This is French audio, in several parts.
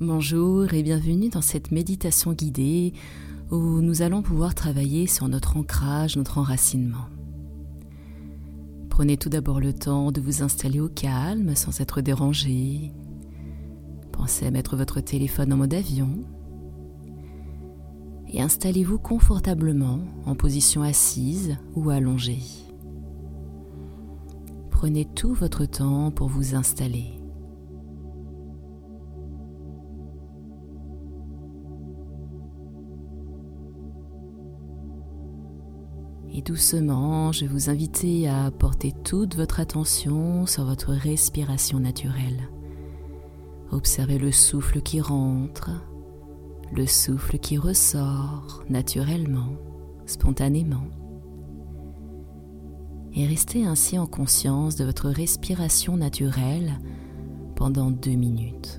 Bonjour et bienvenue dans cette méditation guidée où nous allons pouvoir travailler sur notre ancrage, notre enracinement. Prenez tout d'abord le temps de vous installer au calme sans être dérangé. Pensez à mettre votre téléphone en mode avion. Et installez-vous confortablement en position assise ou allongée. Prenez tout votre temps pour vous installer. Et doucement, je vais vous inviter à porter toute votre attention sur votre respiration naturelle. Observez le souffle qui rentre, le souffle qui ressort naturellement, spontanément. Et restez ainsi en conscience de votre respiration naturelle pendant deux minutes.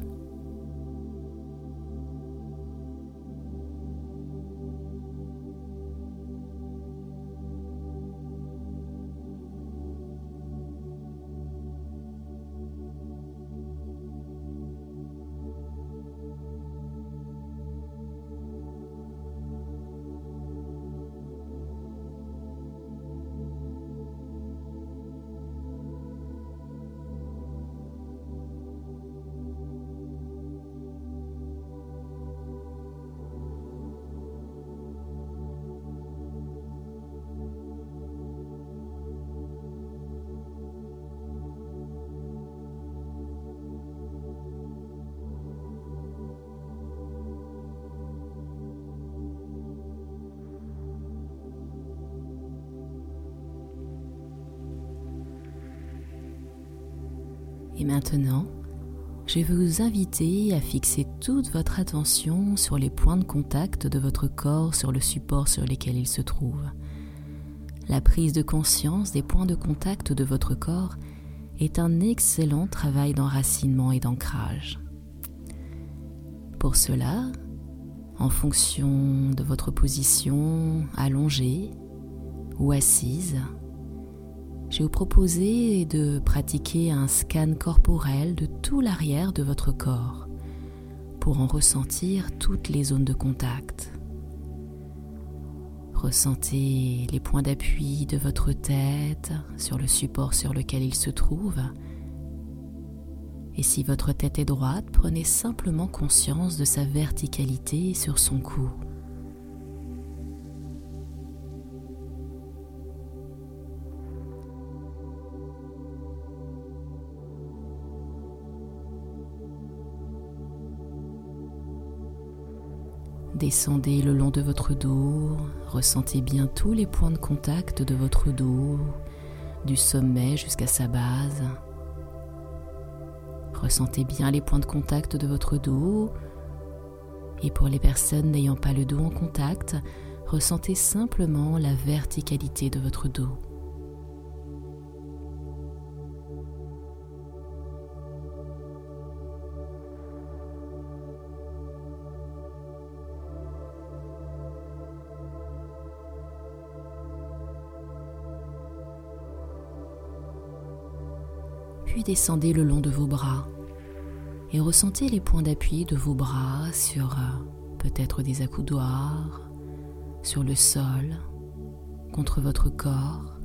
Et maintenant, je vais vous inviter à fixer toute votre attention sur les points de contact de votre corps sur le support sur lequel il se trouve. La prise de conscience des points de contact de votre corps est un excellent travail d'enracinement et d'ancrage. Pour cela, en fonction de votre position allongée ou assise, je vais vous proposer de pratiquer un scan corporel de tout l'arrière de votre corps pour en ressentir toutes les zones de contact. Ressentez les points d'appui de votre tête sur le support sur lequel il se trouve. Et si votre tête est droite, prenez simplement conscience de sa verticalité sur son cou. Descendez le long de votre dos, ressentez bien tous les points de contact de votre dos, du sommet jusqu'à sa base. Ressentez bien les points de contact de votre dos. Et pour les personnes n'ayant pas le dos en contact, ressentez simplement la verticalité de votre dos. Descendez le long de vos bras et ressentez les points d'appui de vos bras sur euh, peut-être des accoudoirs, sur le sol, contre votre corps,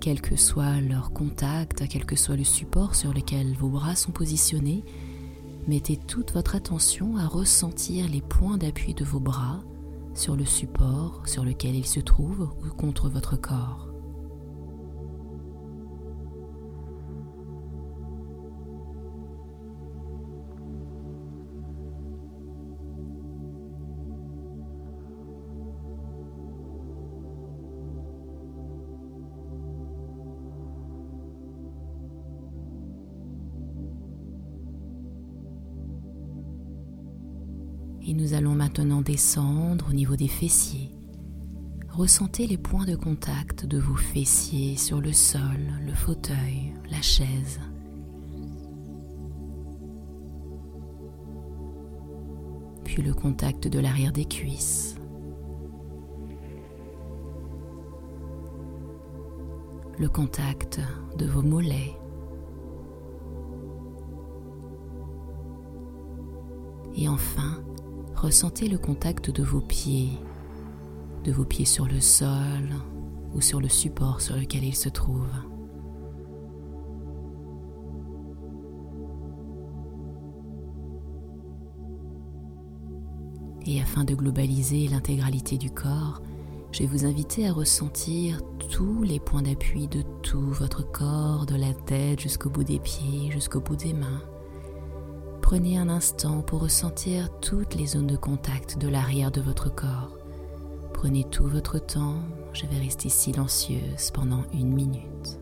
quel que soit leur contact, quel que soit le support sur lequel vos bras sont positionnés, mettez toute votre attention à ressentir les points d'appui de vos bras sur le support sur lequel ils se trouvent ou contre votre corps. Et nous allons maintenant descendre au niveau des fessiers. Ressentez les points de contact de vos fessiers sur le sol, le fauteuil, la chaise. Puis le contact de l'arrière des cuisses. Le contact de vos mollets. Et enfin, ressentez le contact de vos pieds, de vos pieds sur le sol ou sur le support sur lequel ils se trouvent. Et afin de globaliser l'intégralité du corps, je vais vous inviter à ressentir tous les points d'appui de tout votre corps, de la tête jusqu'au bout des pieds, jusqu'au bout des mains. Prenez un instant pour ressentir toutes les zones de contact de l'arrière de votre corps. Prenez tout votre temps, je vais rester silencieuse pendant une minute.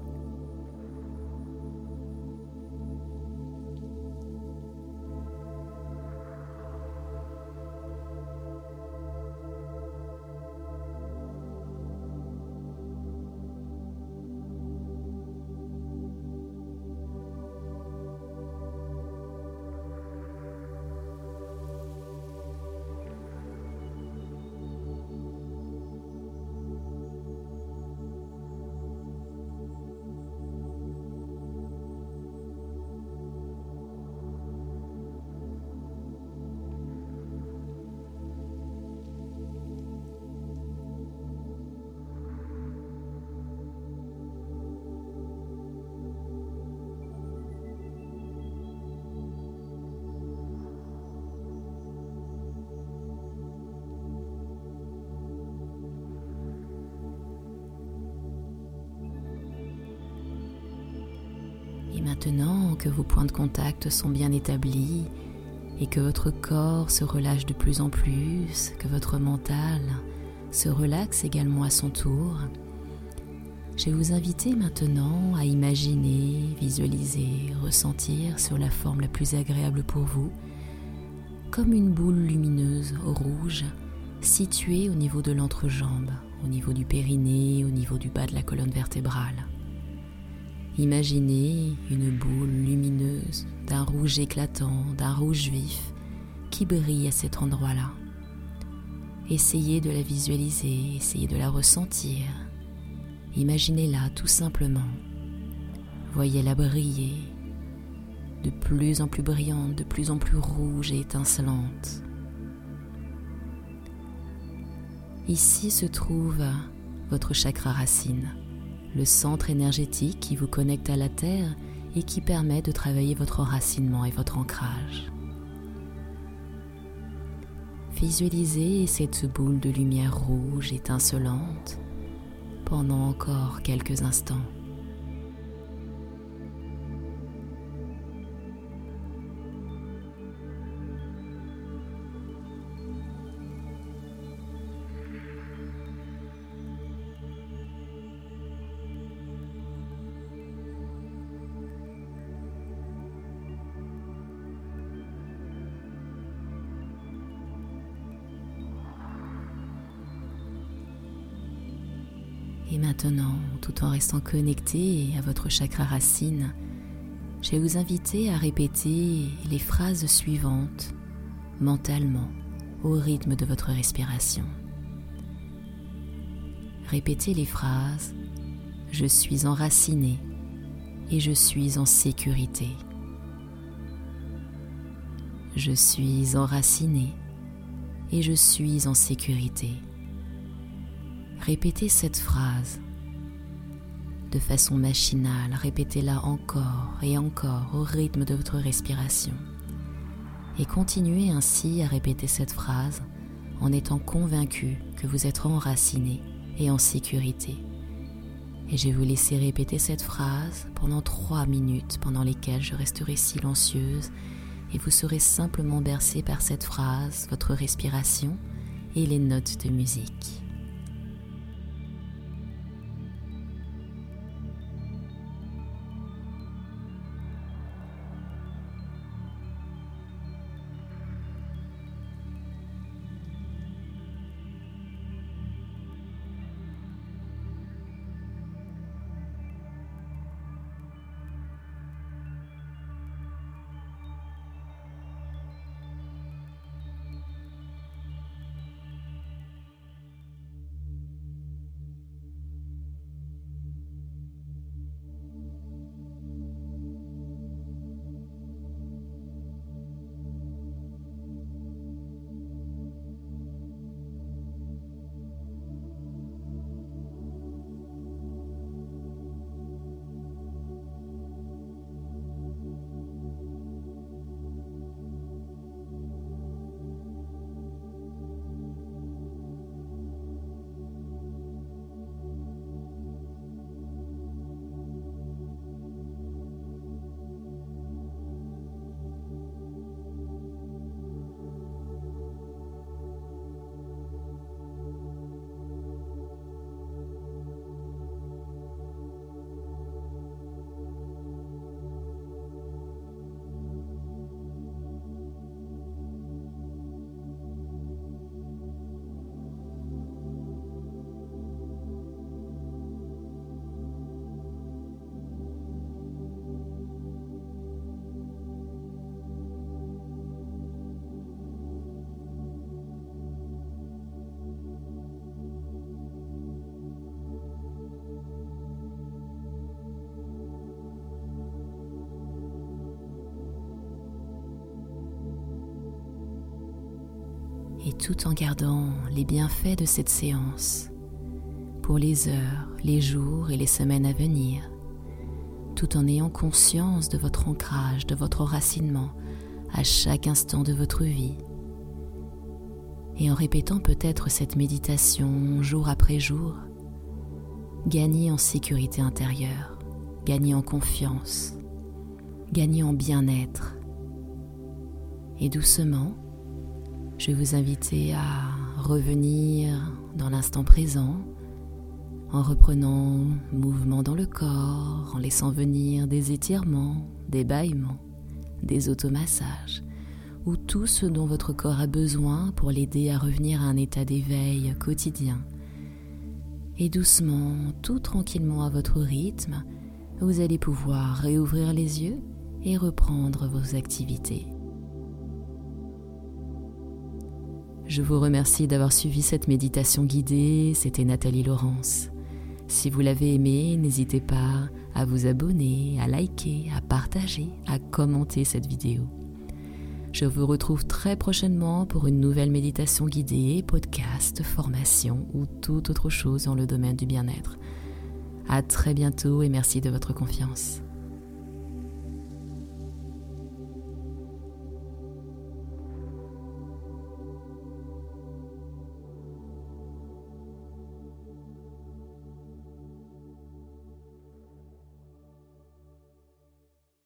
Maintenant que vos points de contact sont bien établis et que votre corps se relâche de plus en plus, que votre mental se relaxe également à son tour, je vais vous inviter maintenant à imaginer, visualiser, ressentir sur la forme la plus agréable pour vous, comme une boule lumineuse rouge située au niveau de l'entrejambe, au niveau du périnée, au niveau du bas de la colonne vertébrale. Imaginez une boule lumineuse d'un rouge éclatant, d'un rouge vif qui brille à cet endroit-là. Essayez de la visualiser, essayez de la ressentir. Imaginez-la tout simplement. Voyez-la briller, de plus en plus brillante, de plus en plus rouge et étincelante. Ici se trouve votre chakra racine le centre énergétique qui vous connecte à la Terre et qui permet de travailler votre enracinement et votre ancrage. Visualisez cette boule de lumière rouge étincelante pendant encore quelques instants. Maintenant, tout en restant connecté à votre chakra racine, je vais vous inviter à répéter les phrases suivantes mentalement au rythme de votre respiration. Répétez les phrases Je suis enraciné et je suis en sécurité. Je suis enraciné et je suis en sécurité. Répétez cette phrase de façon machinale, répétez-la encore et encore au rythme de votre respiration. Et continuez ainsi à répéter cette phrase en étant convaincu que vous êtes enraciné et en sécurité. Et je vais vous laisser répéter cette phrase pendant trois minutes pendant lesquelles je resterai silencieuse et vous serez simplement bercé par cette phrase, votre respiration et les notes de musique. Tout en gardant les bienfaits de cette séance pour les heures, les jours et les semaines à venir, tout en ayant conscience de votre ancrage, de votre enracinement à chaque instant de votre vie. Et en répétant peut-être cette méditation jour après jour, gagnez en sécurité intérieure, gagnez en confiance, gagnez en bien-être. Et doucement, je vais vous inviter à revenir dans l'instant présent en reprenant mouvement dans le corps, en laissant venir des étirements, des bâillements, des automassages ou tout ce dont votre corps a besoin pour l'aider à revenir à un état d'éveil quotidien. Et doucement, tout tranquillement à votre rythme, vous allez pouvoir réouvrir les yeux et reprendre vos activités. Je vous remercie d'avoir suivi cette méditation guidée, c'était Nathalie Laurence. Si vous l'avez aimé, n'hésitez pas à vous abonner, à liker, à partager, à commenter cette vidéo. Je vous retrouve très prochainement pour une nouvelle méditation guidée, podcast, formation ou toute autre chose dans le domaine du bien-être. À très bientôt et merci de votre confiance.